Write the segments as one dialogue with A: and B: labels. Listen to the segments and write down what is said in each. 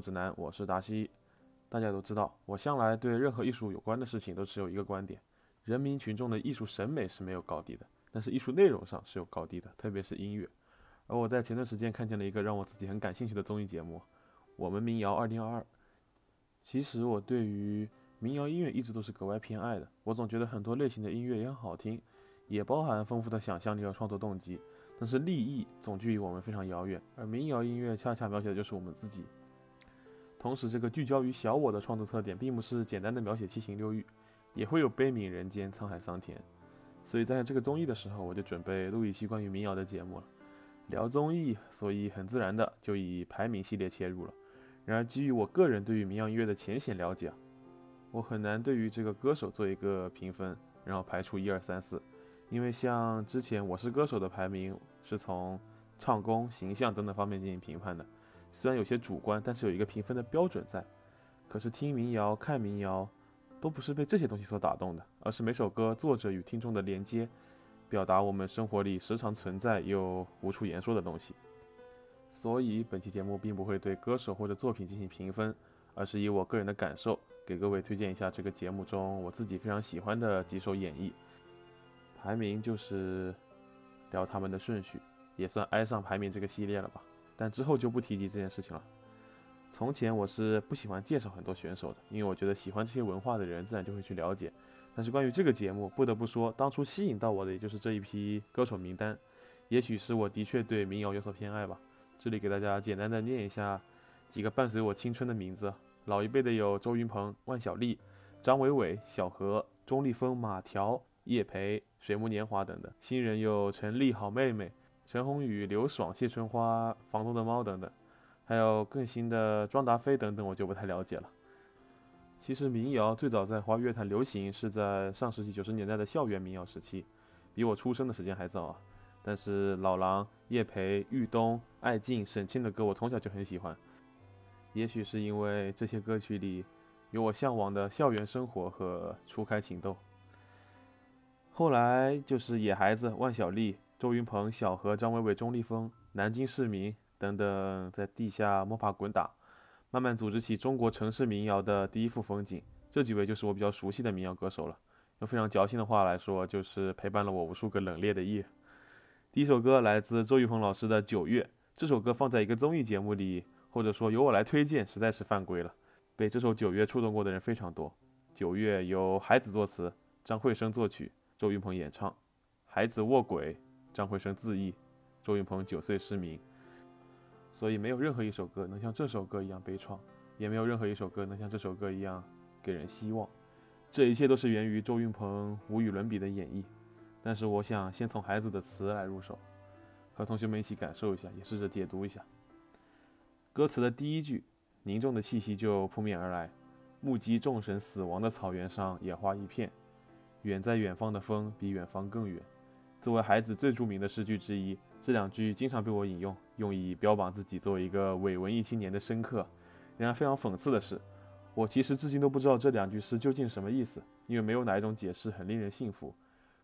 A: 《指南》，我是达西。大家都知道，我向来对任何艺术有关的事情都持有一个观点：人民群众的艺术审美是没有高低的，但是艺术内容上是有高低的，特别是音乐。而我在前段时间看见了一个让我自己很感兴趣的综艺节目《我们民谣2022》。其实我对于民谣音乐一直都是格外偏爱的，我总觉得很多类型的音乐也很好听，也包含丰富的想象力和创作动机。但是利益总距离我们非常遥远，而民谣音乐恰恰描写的就是我们自己。同时，这个聚焦于小我的创作特点，并不是简单的描写七情六欲，也会有悲悯人间、沧海桑田。所以，在这个综艺的时候，我就准备录一期关于民谣的节目了。聊综艺，所以很自然的就以排名系列切入了。然而，基于我个人对于民谣音乐的浅显了解，我很难对于这个歌手做一个评分，然后排除一二三四。因为像之前《我是歌手》的排名是从唱功、形象等等方面进行评判的，虽然有些主观，但是有一个评分的标准在。可是听民谣、看民谣，都不是被这些东西所打动的，而是每首歌作者与听众的连接，表达我们生活里时常存在又无处言说的东西。所以本期节目并不会对歌手或者作品进行评分，而是以我个人的感受给各位推荐一下这个节目中我自己非常喜欢的几首演绎。排名就是聊他们的顺序，也算挨上排名这个系列了吧。但之后就不提及这件事情了。从前我是不喜欢介绍很多选手的，因为我觉得喜欢这些文化的人自然就会去了解。但是关于这个节目，不得不说，当初吸引到我的也就是这一批歌手名单。也许是我的确对民谣有所偏爱吧。这里给大家简单的念一下几个伴随我青春的名字。老一辈的有周云鹏、万晓利、张伟伟、小何、钟立风、马条。叶培、水木年华等等，新人有陈丽、好妹妹、陈鸿宇、刘爽、谢春花、房东的猫等等，还有更新的庄达菲等等，我就不太了解了。其实民谣最早在华语乐坛流行是在上世纪九十年代的校园民谣时期，比我出生的时间还早啊。但是老狼、叶培、玉东、艾静、沈庆的歌我从小就很喜欢，也许是因为这些歌曲里有我向往的校园生活和初开情窦。后来就是野孩子万晓利、周云鹏、小何、张伟伟、钟立风、南京市民等等，在地下摸爬滚打，慢慢组织起中国城市民谣的第一幅风景。这几位就是我比较熟悉的民谣歌手了。用非常矫情的话来说，就是陪伴了我无数个冷冽的夜。第一首歌来自周云鹏老师的《九月》，这首歌放在一个综艺节目里，或者说由我来推荐，实在是犯规了。被这首《九月》触动过的人非常多。《九月》由孩子作词，张惠生作曲。周云鹏演唱《孩子卧轨》，张惠生自缢，周云鹏九岁失明，所以没有任何一首歌能像这首歌一样悲怆，也没有任何一首歌能像这首歌一样给人希望。这一切都是源于周云鹏无与伦比的演绎。但是我想先从孩子的词来入手，和同学们一起感受一下，也试着解读一下歌词的第一句，凝重的气息就扑面而来：目击众神死亡的草原上，野花一片。远在远方的风比远方更远。作为孩子最著名的诗句之一，这两句经常被我引用，用以标榜自己作为一个伪文艺青年的深刻。然而非常讽刺的是，我其实至今都不知道这两句诗究竟什么意思，因为没有哪一种解释很令人信服。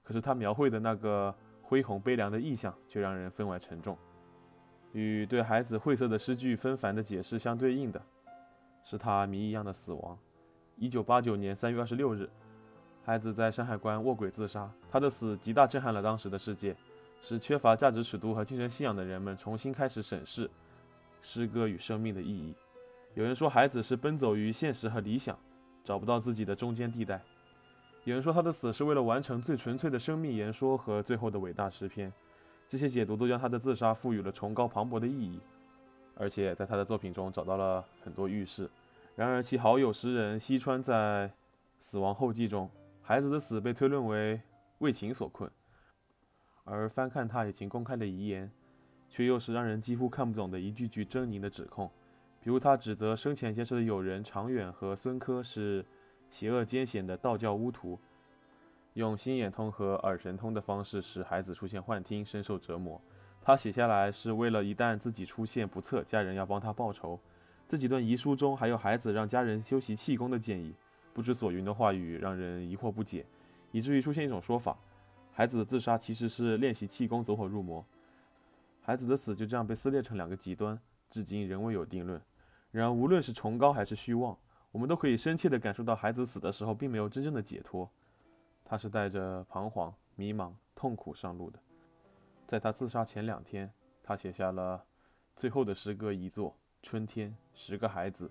A: 可是他描绘的那个恢宏悲凉的意象，却让人分外沉重。与对孩子晦涩的诗句纷繁的解释相对应的，是他谜一样的死亡。一九八九年三月二十六日。孩子在山海关卧轨自杀，他的死极大震撼了当时的世界，使缺乏价值尺度和精神信仰的人们重新开始审视诗歌与生命的意义。有人说，孩子是奔走于现实和理想，找不到自己的中间地带；有人说，他的死是为了完成最纯粹的生命言说和最后的伟大诗篇。这些解读都将他的自杀赋予了崇高磅礴的意义，而且在他的作品中找到了很多预示。然而，其好友诗人西川在死亡后记中。孩子的死被推论为为情所困，而翻看他已经公开的遗言，却又是让人几乎看不懂的一句句狰狞的指控。比如，他指责生前结识的友人常远和孙科是邪恶艰险的道教巫徒，用心眼通和耳神通的方式使孩子出现幻听，深受折磨。他写下来是为了一旦自己出现不测，家人要帮他报仇。这几段遗书中还有孩子让家人修习气功的建议。不知所云的话语让人疑惑不解，以至于出现一种说法：孩子的自杀其实是练习气功走火入魔。孩子的死就这样被撕裂成两个极端，至今仍未有定论。然而，无论是崇高还是虚妄，我们都可以深切地感受到孩子死的时候并没有真正的解脱，他是带着彷徨、迷茫、痛苦上路的。在他自杀前两天，他写下了最后的诗歌一作《春天》，十个孩子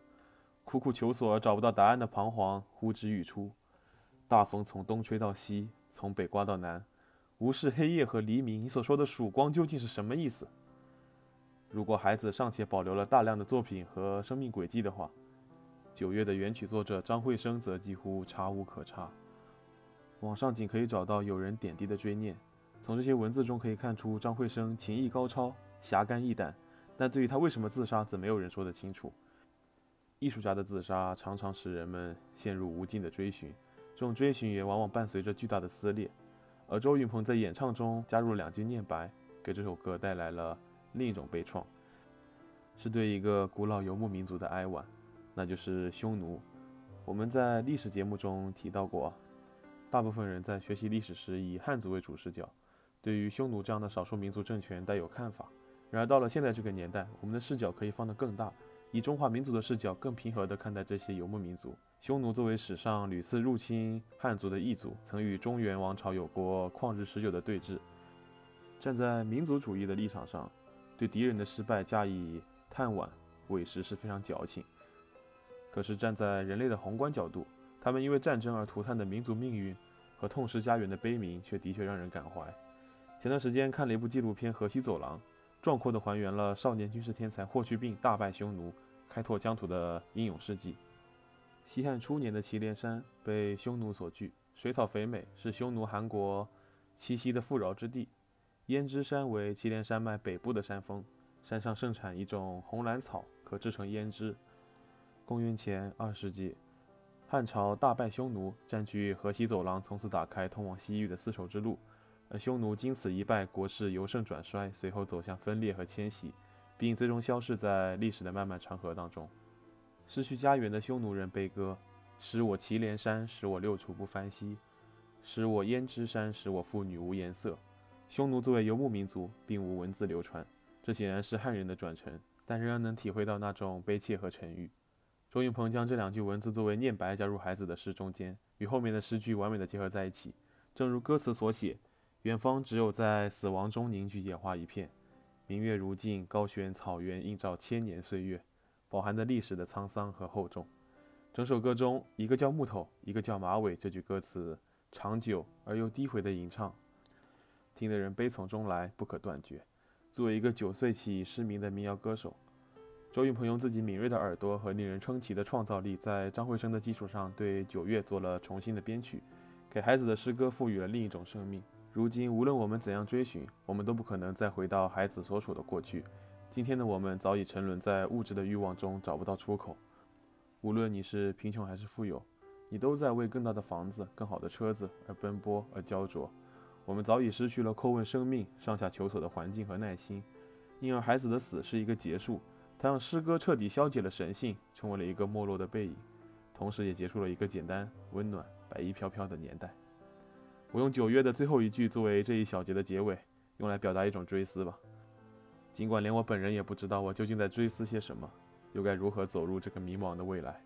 A: 苦苦求索找不到答案的彷徨呼之欲出。大风从东吹到西，从北刮到南，无视黑夜和黎明。你所说的曙光究竟是什么意思？如果孩子尚且保留了大量的作品和生命轨迹的话，九月的原曲作者张惠生则几乎查无可查。网上仅可以找到有人点滴的追念。从这些文字中可以看出，张惠生情艺高超、侠肝义胆，但对于他为什么自杀，则没有人说得清楚。艺术家的自杀常常使人们陷入无尽的追寻，这种追寻也往往伴随着巨大的撕裂。而周云鹏在演唱中加入了两句念白，给这首歌带来了另一种悲怆，是对一个古老游牧民族的哀婉，那就是匈奴。我们在历史节目中提到过，大部分人在学习历史时以汉族为主视角。对于匈奴这样的少数民族政权带有看法，然而到了现在这个年代，我们的视角可以放得更大，以中华民族的视角更平和地看待这些游牧民族。匈奴作为史上屡次入侵汉族的异族，曾与中原王朝有过旷日持久的对峙。站在民族主义的立场上，对敌人的失败加以叹惋委实是非常矫情。可是站在人类的宏观角度，他们因为战争而涂炭的民族命运和痛失家园的悲鸣，却的确让人感怀。前段时间看了一部纪录片《河西走廊》，壮阔地还原了少年军事天才霍去病大败匈奴、开拓疆土的英勇事迹。西汉初年的祁连山被匈奴所据，水草肥美，是匈奴汗国栖息的富饶之地。胭脂山为祁连山脉北部的山峰，山上盛产一种红蓝草，可制成胭脂。公元前二世纪，汉朝大败匈奴，占据河西走廊，从此打开通往西域的丝绸之路。匈奴经此一败，国势由盛转衰，随后走向分裂和迁徙，并最终消逝在历史的漫漫长河当中。失去家园的匈奴人悲歌：“使我祁连山，使我六畜不翻稀；使我胭脂山，使我妇女无颜色。”匈奴作为游牧民族，并无文字流传，这显然是汉人的转承，但仍然能体会到那种悲切和沉郁。周云鹏将这两句文字作为念白加入孩子的诗中间，与后面的诗句完美的结合在一起，正如歌词所写。远方只有在死亡中凝聚野花一片，明月如镜，高悬草原映照千年岁月，饱含着历史的沧桑和厚重。整首歌中，一个叫木头，一个叫马尾，这句歌词长久而又低回的吟唱，听得人悲从中来，不可断绝。作为一个九岁起失明的民谣歌手，周云鹏用自己敏锐的耳朵和令人称奇的创造力，在张惠生的基础上，对九月做了重新的编曲，给孩子的诗歌赋予了另一种生命。如今，无论我们怎样追寻，我们都不可能再回到孩子所处的过去。今天的我们早已沉沦在物质的欲望中，找不到出口。无论你是贫穷还是富有，你都在为更大的房子、更好的车子而奔波而焦灼。我们早已失去了叩问生命、上下求索的环境和耐心。因而，孩子的死是一个结束，他让诗歌彻底消解了神性，成为了一个没落的背影，同时也结束了一个简单、温暖、白衣飘飘的年代。我用九月的最后一句作为这一小节的结尾，用来表达一种追思吧。尽管连我本人也不知道我究竟在追思些什么，又该如何走入这个迷茫的未来。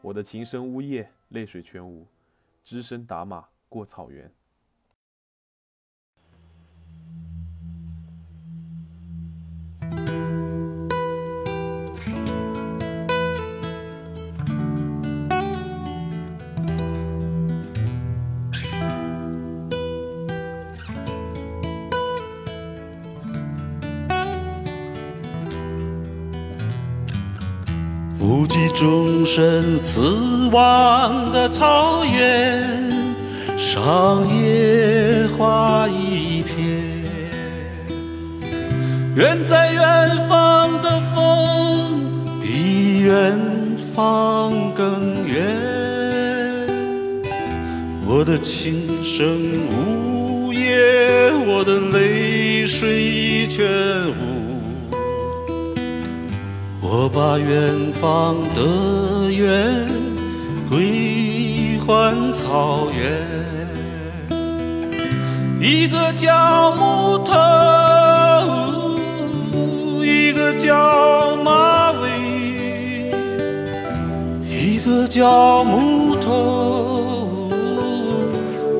A: 我的琴声呜咽，泪水全无，只身打马过草原。
B: 无计众生死亡的草原上，野花一片。远在远方的风，比远方更远。我的琴声呜咽，我的泪水全无。我把远方的远归还草原，一个叫木头，一个叫马尾，一个叫木头，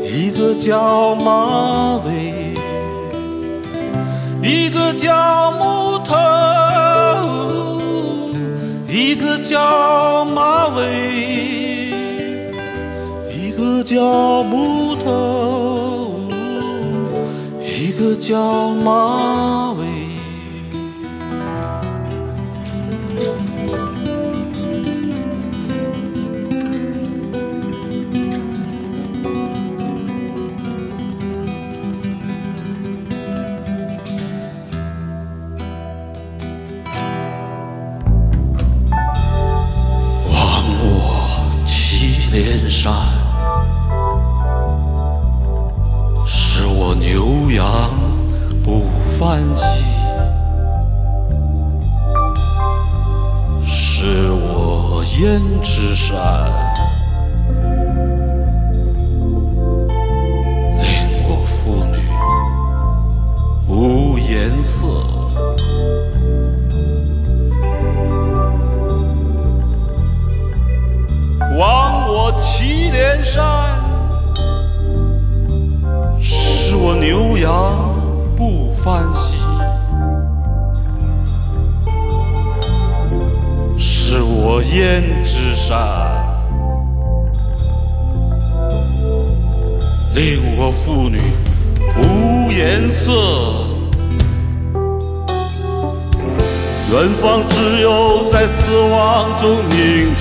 B: 一个叫马尾，一个叫木头，一个叫马尾，一个叫木头，一个叫马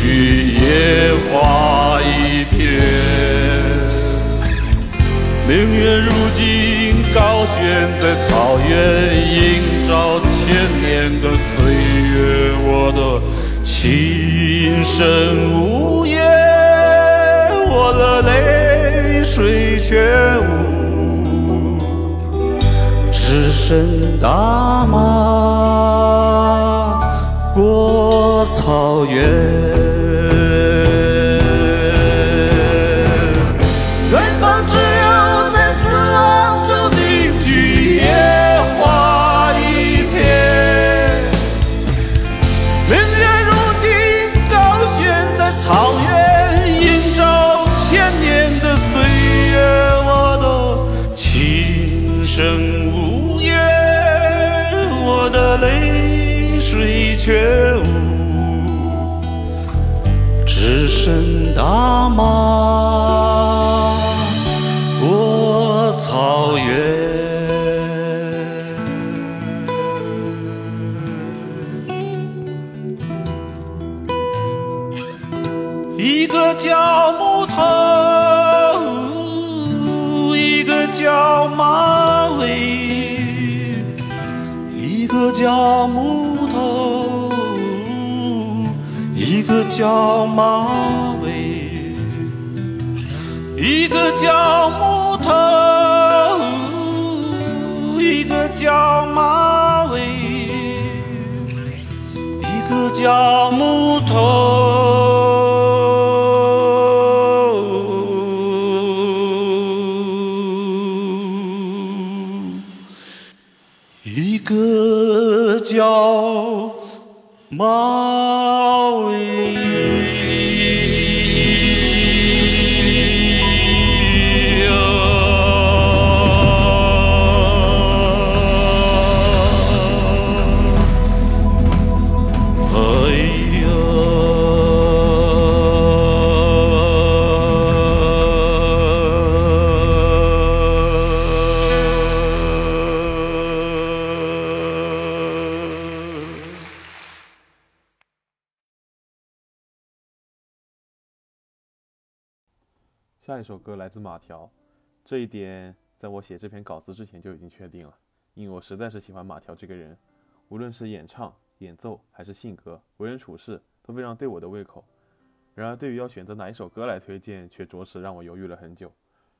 B: 凝聚野花一片。明月如今高悬在草原，映照千年的岁月。我的琴声无言，我的泪水全无。只身大马过草原。一个叫木头，一个叫马尾，一个叫木头，一个叫马尾，一个叫木头，一个叫马尾。一个叫木头，
A: 下一首歌来自马条，这一点在我写这篇稿子之前就已经确定了，因为我实在是喜欢马条这个人，无论是演唱、演奏还是性格、为人处事都非常对我的胃口。然而，对于要选择哪一首歌来推荐，却着实让我犹豫了很久。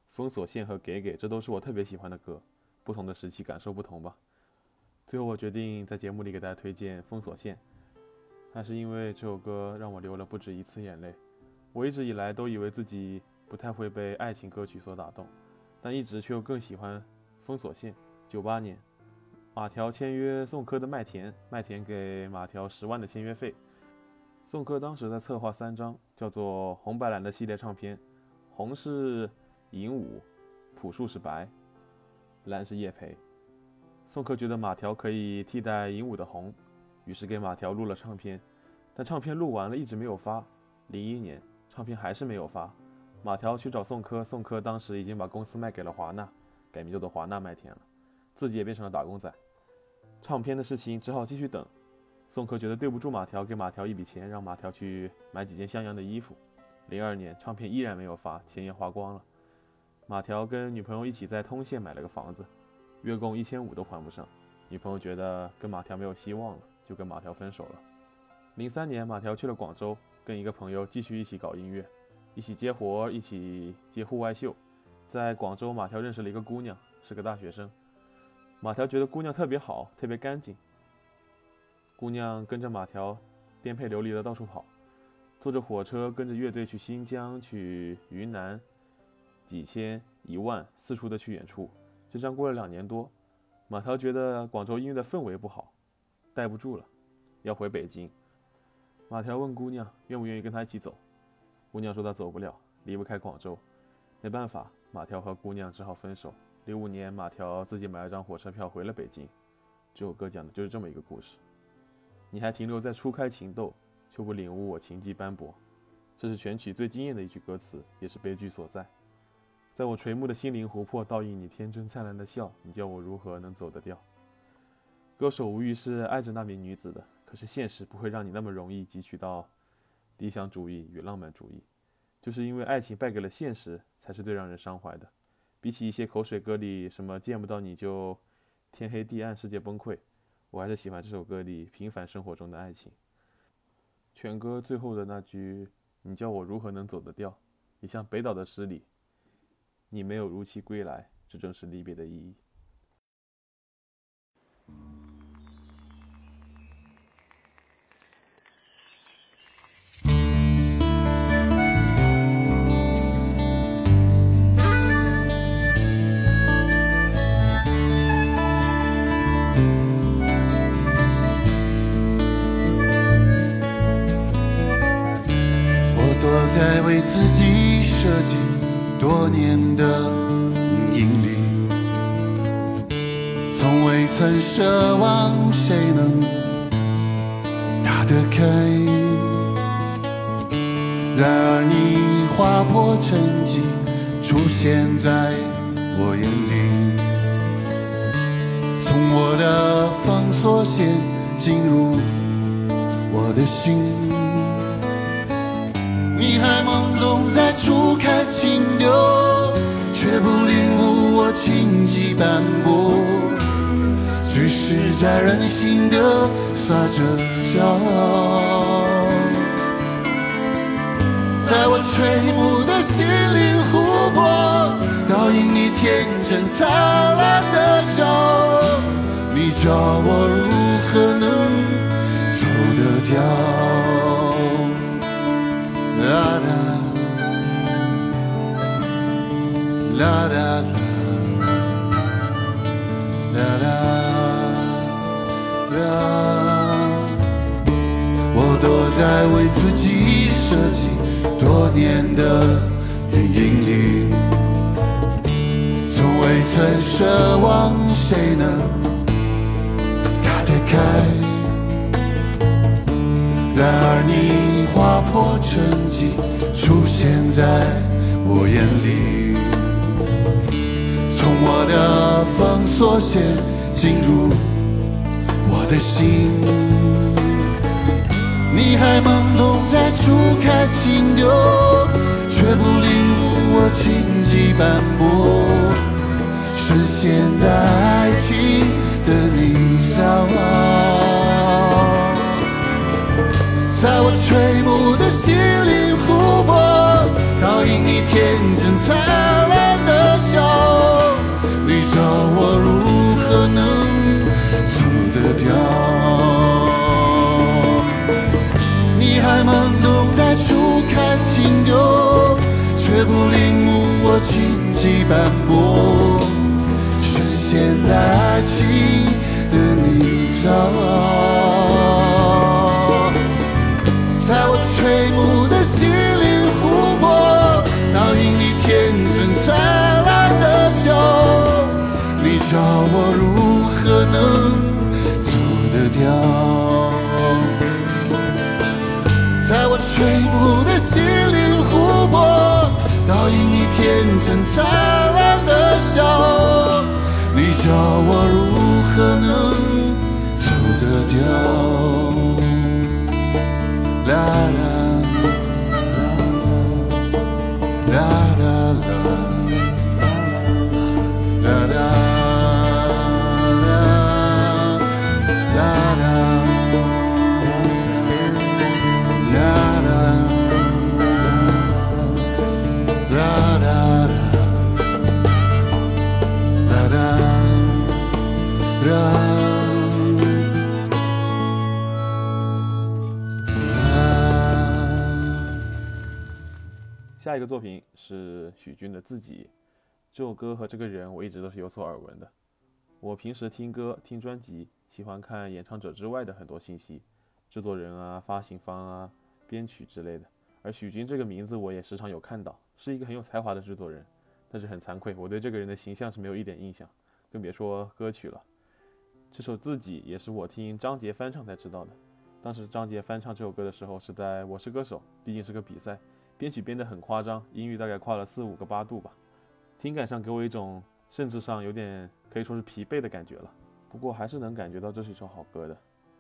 A: 封锁线和给给，这都是我特别喜欢的歌，不同的时期感受不同吧。最后，我决定在节目里给大家推荐《封锁线》，那是因为这首歌让我流了不止一次眼泪。我一直以来都以为自己不太会被爱情歌曲所打动，但一直却又更喜欢《封锁线》。九八年，马条签约宋柯的麦田，麦田给马条十万的签约费。宋柯当时在策划三张叫做“红白蓝”的系列唱片，红是尹武，朴树是白，蓝是叶培。宋柯觉得马条可以替代尹武的红，于是给马条录了唱片，但唱片录完了一直没有发。零一年，唱片还是没有发，马条去找宋柯，宋柯当时已经把公司卖给了华纳，改名叫做华纳麦田了，自己也变成了打工仔。唱片的事情只好继续等。宋柯觉得对不住马条，给马条一笔钱，让马条去买几件像样的衣服。零二年，唱片依然没有发，钱也花光了。马条跟女朋友一起在通县买了个房子，月供一千五都还不上。女朋友觉得跟马条没有希望了，就跟马条分手了。零三年，马条去了广州，跟一个朋友继续一起搞音乐，一起接活，一起接户外秀。在广州，马条认识了一个姑娘，是个大学生。马条觉得姑娘特别好，特别干净。姑娘跟着马条，颠沛流离的到处跑，坐着火车跟着乐队去新疆、去云南，几千、一万，四处的去演出。就这样过了两年多，马条觉得广州音乐的氛围不好，待不住了，要回北京。马条问姑娘愿不愿意跟他一起走，姑娘说她走不了，离不开广州。没办法，马条和姑娘只好分手。零五年，马条自己买了张火车票回了北京。这首歌讲的就是这么一个故事。你还停留在初开情窦，却不领悟我情迹斑驳。这是全曲最惊艳的一句歌词，也是悲剧所在。在我垂暮的心灵湖泊，倒映你天真灿烂的笑，你叫我如何能走得掉？歌手无疑是爱着那名女子的，可是现实不会让你那么容易汲取到理想主义与浪漫主义。就是因为爱情败给了现实，才是最让人伤怀的。比起一些口水歌里什么见不到你就天黑地暗，世界崩溃。我还是喜欢这首歌里平凡生活中的爱情。全歌最后的那句“你叫我如何能走得掉”，也像北岛的诗里“你没有如期归来”，这正是离别的意义。
C: 为自己设计多年的阴影里，从未曾奢望谁能打得开。然而你划破沉寂，出现在我眼里，从我的封锁线进入我的心。你还懵懂在初开情窦，却不领悟我情迹斑驳，只是在任性的撒着娇。在我垂暮的心灵湖泊，倒映你天真灿烂的笑，你叫我如何能走得掉？啦啦啦啦啦啦啦！我躲在为自己设计多年的阴影里，从未曾奢望谁能打得开。然而你划破沉寂，出现在我眼里，从我的封锁线进入我的心。你还懵懂在初开情窦，却不领悟我情迹斑驳，深陷在爱情的泥沼。在我垂暮的心灵湖泊，倒映你天真灿烂的笑。你叫我如何能走得掉？你还懵懂在初开情窦，却不领悟我荆棘斑驳，深陷在爱情的泥沼。在我垂暮的心灵湖泊，倒映你天真灿烂的笑。你叫我如何能走得掉？在我垂暮的心灵湖泊，倒映你天真灿烂的笑。你叫我如。何？
A: 下一个作品是许君的《自己》，这首歌和这个人我一直都是有所耳闻的。我平时听歌、听专辑，喜欢看演唱者之外的很多信息，制作人啊、发行方啊、编曲之类的。而许君这个名字我也时常有看到，是一个很有才华的制作人。但是很惭愧，我对这个人的形象是没有一点印象，更别说歌曲了。这首《自己》也是我听张杰翻唱才知道的。当时张杰翻唱这首歌的时候是在《我是歌手》，毕竟是个比赛。编曲编得很夸张，音域大概跨了四五个八度吧，听感上给我一种甚至上有点可以说是疲惫的感觉了。不过还是能感觉到这是一首好歌的。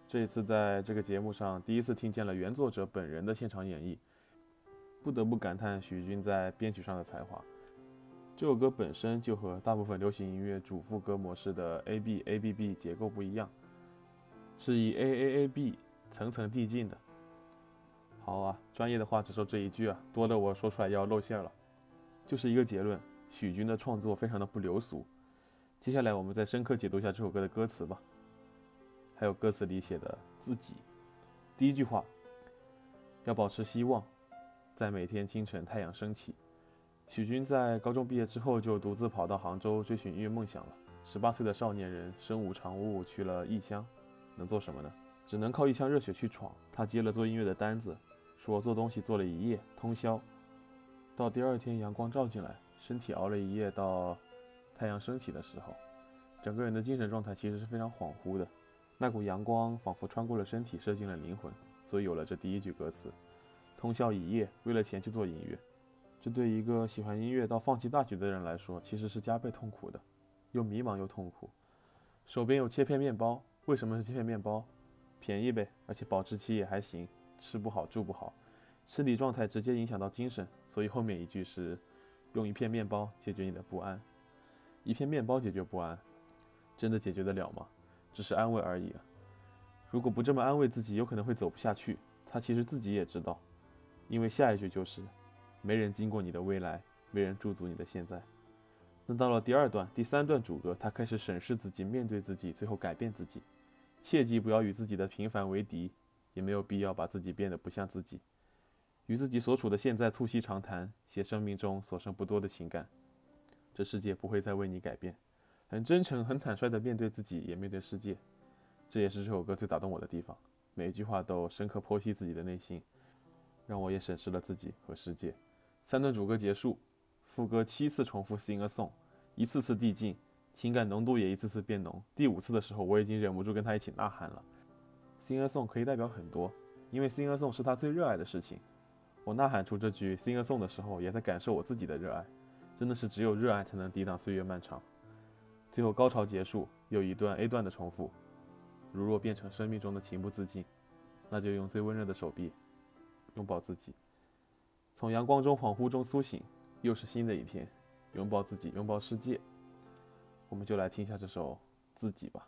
A: 这一次在这个节目上第一次听见了原作者本人的现场演绎，不得不感叹许君在编曲上的才华。这首歌本身就和大部分流行音乐主副歌模式的 A B A B B 结构不一样，是以 A A A B 层层递进的。好啊，专业的话只说这一句啊，多的我说出来要露馅了。就是一个结论，许君的创作非常的不流俗。接下来我们再深刻解读一下这首歌的歌词吧，还有歌词里写的自己。第一句话，要保持希望，在每天清晨太阳升起。许君在高中毕业之后就独自跑到杭州追寻音乐梦想了。十八岁的少年人身无长物去了异乡，能做什么呢？只能靠一腔热血去闯。他接了做音乐的单子。说做东西做了一夜通宵，到第二天阳光照进来，身体熬了一夜，到太阳升起的时候，整个人的精神状态其实是非常恍惚的。那股阳光仿佛穿过了身体，射进了灵魂，所以有了这第一句歌词：通宵一夜，为了钱去做音乐。这对一个喜欢音乐到放弃大局的人来说，其实是加倍痛苦的，又迷茫又痛苦。手边有切片面包，为什么是切片面包？便宜呗，而且保质期也还行。吃不好，住不好，身体状态直接影响到精神，所以后面一句是用一片面包解决你的不安。一片面包解决不安，真的解决得了吗？只是安慰而已。如果不这么安慰自己，有可能会走不下去。他其实自己也知道，因为下一句就是没人经过你的未来，没人驻足你的现在。那到了第二段、第三段主歌，他开始审视自己，面对自己，最后改变自己。切记不要与自己的平凡为敌。也没有必要把自己变得不像自己，与自己所处的现在促膝长谈，写生命中所剩不多的情感。这世界不会再为你改变，很真诚、很坦率地面对自己，也面对世界。这也是这首歌最打动我的地方，每一句话都深刻剖析自己的内心，让我也审视了自己和世界。三段主歌结束，副歌七次重复 sing a song，一次次递进，情感浓度也一次次变浓。第五次的时候，我已经忍不住跟他一起呐喊了。Sing a song 可以代表很多，因为 Sing a song 是他最热爱的事情。我呐喊出这句 Sing a song 的时候，也在感受我自己的热爱。真的是只有热爱才能抵挡岁月漫长。最后高潮结束，又一段 A 段的重复。如若变成生命中的情不自禁，那就用最温热的手臂拥抱自己。从阳光中恍惚中苏醒，又是新的一天。拥抱自己，拥抱世界。我们就来听一下这首《自己》吧。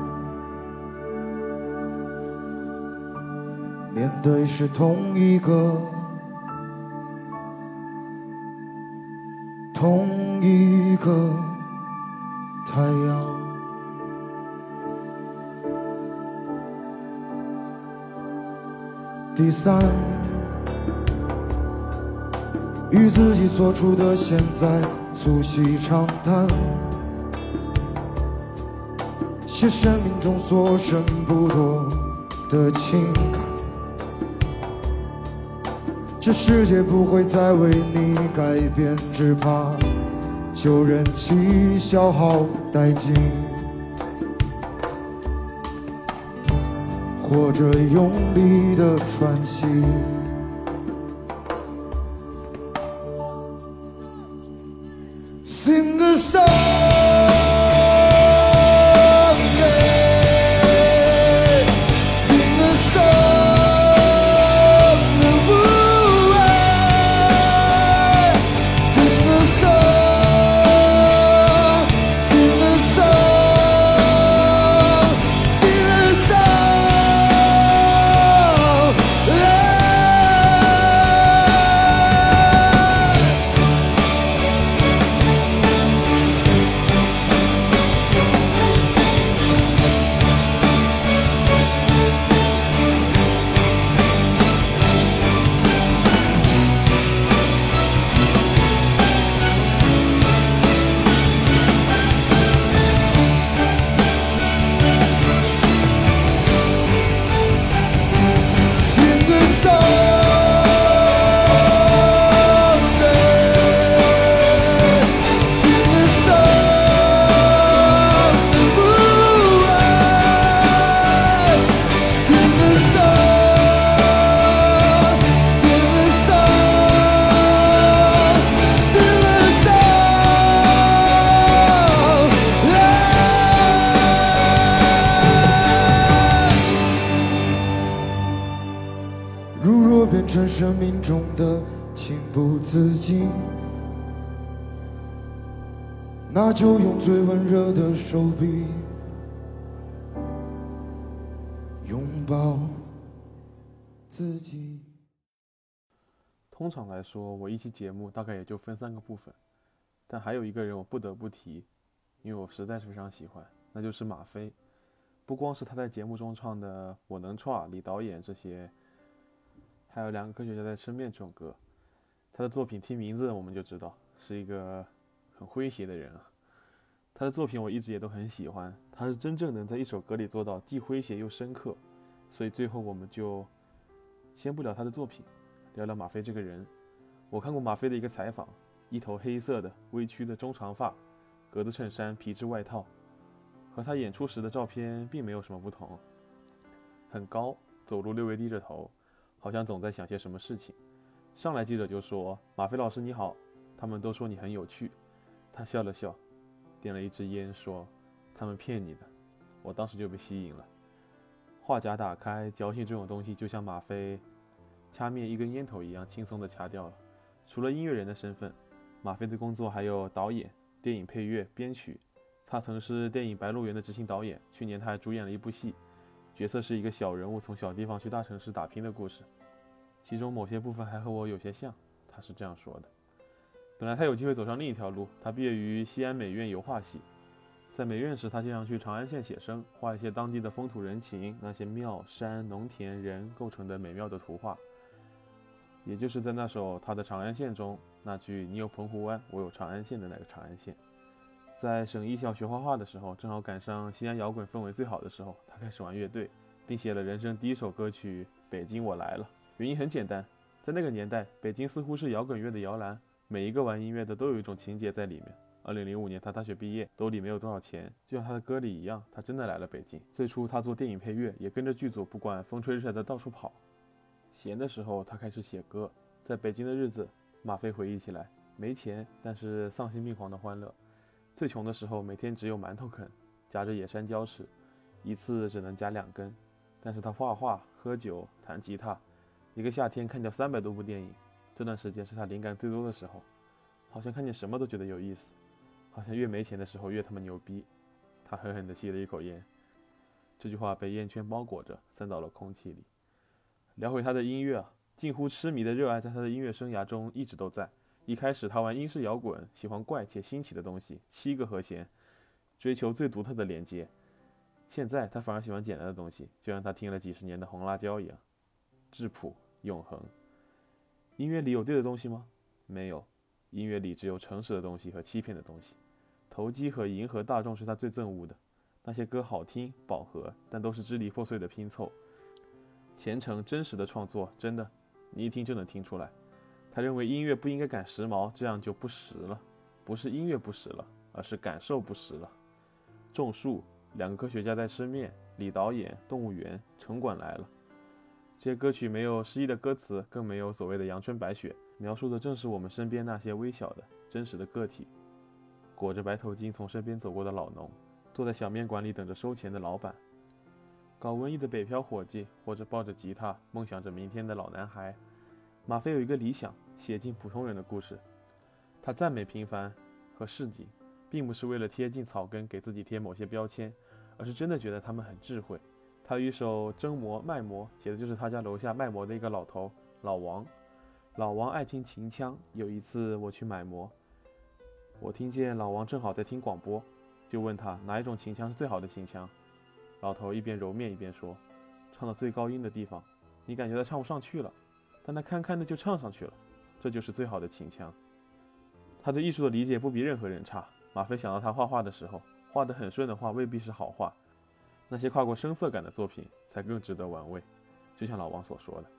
D: 面对是同一个，同一个太阳。第三，与自己所处的现在促膝长谈，写生命中所剩不多的情感。这世界不会再为你改变，只怕旧人气消耗殆尽，或者用力的喘息。Sing a song, 手臂拥抱自己。
A: 通常来说，我一期节目大概也就分三个部分，但还有一个人我不得不提，因为我实在是非常喜欢，那就是马飞。不光是他在节目中唱的《我能唱》、李导演这些，还有两个科学家在身边这种歌，他的作品听名字我们就知道是一个很诙谐的人啊。他的作品我一直也都很喜欢，他是真正能在一首歌里做到既诙谐又深刻，所以最后我们就先不聊他的作品。聊聊马飞这个人，我看过马飞的一个采访，一头黑色的微曲的中长发，格子衬衫、皮质外套，和他演出时的照片并没有什么不同。很高，走路略微低着头，好像总在想些什么事情。上来记者就说：“马飞老师你好。”他们都说你很有趣。他笑了笑，点了一支烟，说：“他们骗你的。”我当时就被吸引了。话匣打开，矫情这种东西就像吗啡。掐灭一根烟头一样轻松地掐掉了。除了音乐人的身份，马飞的工作还有导演、电影配乐、编曲。他曾是电影《白鹿原》的执行导演。去年他还主演了一部戏，角色是一个小人物从小地方去大城市打拼的故事，其中某些部分还和我有些像。他是这样说的：本来他有机会走上另一条路，他毕业于西安美院油画系。在美院时，他经常去长安县写生，画一些当地的风土人情，那些庙、山、农田、人构成的美妙的图画。也就是在那首他的《长安县》中，那句“你有澎湖湾，我有长安县”的那个长安县。在省艺校学画画的时候，正好赶上西安摇滚氛围最好的时候，他开始玩乐队，并写了人生第一首歌曲《北京我来了》。原因很简单，在那个年代，北京似乎是摇滚乐的摇篮，每一个玩音乐的都有一种情节在里面。二零零五年，他大学毕业，兜里没有多少钱，就像他的歌里一样，他真的来了北京。最初他做电影配乐，也跟着剧组不管风吹日晒的到处跑。闲的时候，他开始写歌。在北京的日子，马飞回忆起来，没钱，但是丧心病狂的欢乐。最穷的时候，每天只有馒头啃，夹着野山椒吃，一次只能夹两根。但是他画画、喝酒、弹吉他，一个夏天看掉三百多部电影。这段时间是他灵感最多的时候，好像看见什么都觉得有意思。好像越没钱的时候越他妈牛逼。他狠狠地吸了一口烟，这句话被烟圈包裹着，散到了空气里。聊回他的音乐，近乎痴迷的热爱在他的音乐生涯中一直都在。一开始他玩英式摇滚，喜欢怪且新奇的东西，七个和弦，追求最独特的连接。现在他反而喜欢简单的东西，就像他听了几十年的红辣椒一样，质朴永恒。音乐里有对的东西吗？没有。音乐里只有诚实的东西和欺骗的东西，投机和迎合大众是他最憎恶的。那些歌好听饱和，但都是支离破碎的拼凑。虔诚真实的创作，真的，你一听就能听出来。他认为音乐不应该赶时髦，这样就不实了。不是音乐不实了，而是感受不实了。种树，两个科学家在吃面，李导演，动物园，城管来了。这些歌曲没有诗意的歌词，更没有所谓的阳春白雪。描述的正是我们身边那些微小的、真实的个体，裹着白头巾从身边走过的老农，坐在小面馆里等着收钱的老板，搞文艺的北漂伙计，或者抱着吉他梦想着明天的老男孩。马飞有一个理想，写进普通人的故事。他赞美平凡和市井，并不是为了贴近草根给自己贴某些标签，而是真的觉得他们很智慧。他有一首《蒸馍卖馍》，写的就是他家楼下卖馍的一个老头老王。老王爱听秦腔。有一次我去买馍，我听见老王正好在听广播，就问他哪一种秦腔是最好的秦腔。老头一边揉面一边说：“唱到最高音的地方，你感觉他唱不上去了，但他堪堪的就唱上去了，这就是最好的秦腔。”他对艺术的理解不比任何人差。马飞想到他画画的时候，画得很顺的画未必是好画，那些跨过声色感的作品才更值得玩味。就像老王所说的。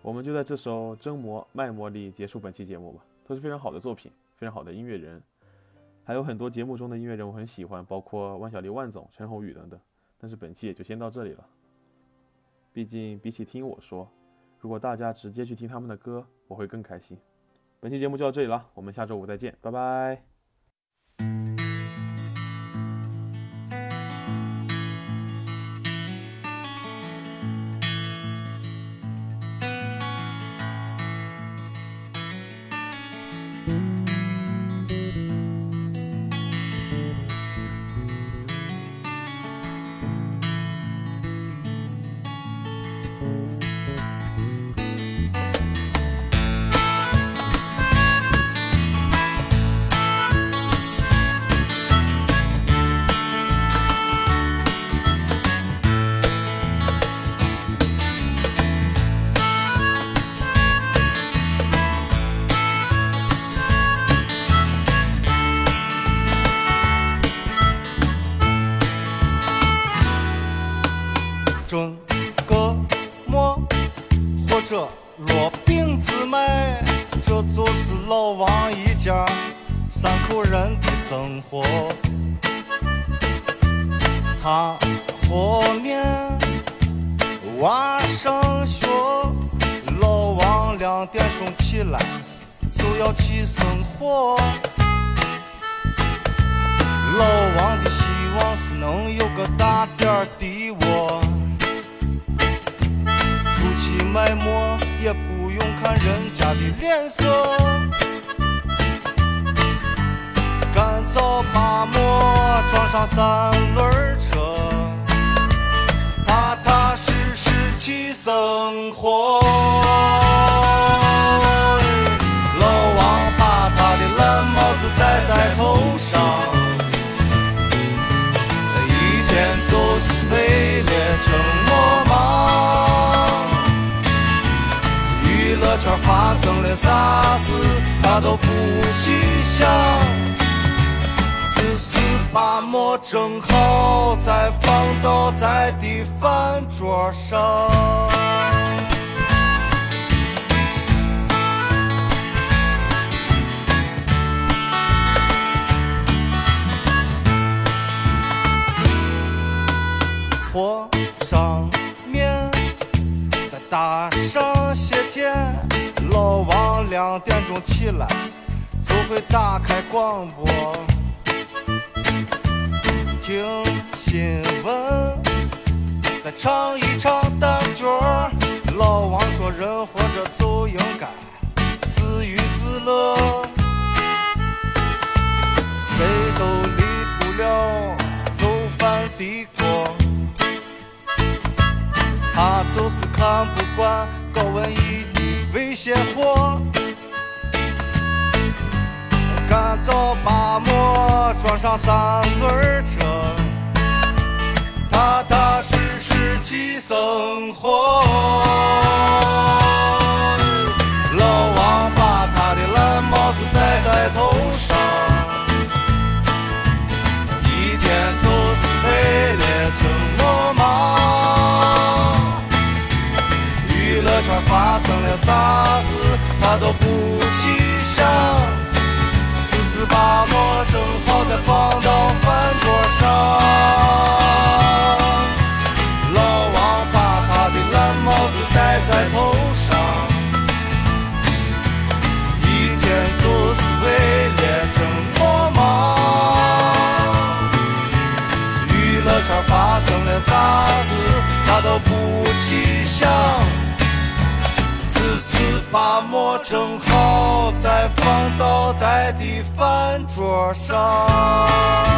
A: 我们就在这首《真魔卖魔》里结束本期节目吧，都是非常好的作品，非常好的音乐人，还有很多节目中的音乐人我很喜欢，包括万晓利、万总、陈鸿宇等等。但是本期也就先到这里了，毕竟比起听我说，如果大家直接去听他们的歌，我会更开心。本期节目就到这里了，我们下周五再见，拜拜。
B: 人的生活，他和面娃上学，老王两点钟起来就要去生火。老王的希望是能有个大点的窝，出去卖馍也不用看人家的脸色。干燥把馍装上三轮车，踏踏实实去生活。老王把他的蓝帽子戴在头上，一天就是为了挣馍忙。娱乐圈发生了啥事，他都不去想。把馍蒸好再放到咱的饭桌上。和上面再搭上些碱老王两点钟起来就会打开广播。听新闻，再唱一唱单角。老王说，人活着就应该自娱自乐，谁都离不了做饭的锅。他就是看不惯搞文艺的危险货，赶早八磨装上三轮车，踏踏实实去生活。只是把墨整好再放倒在的饭桌上。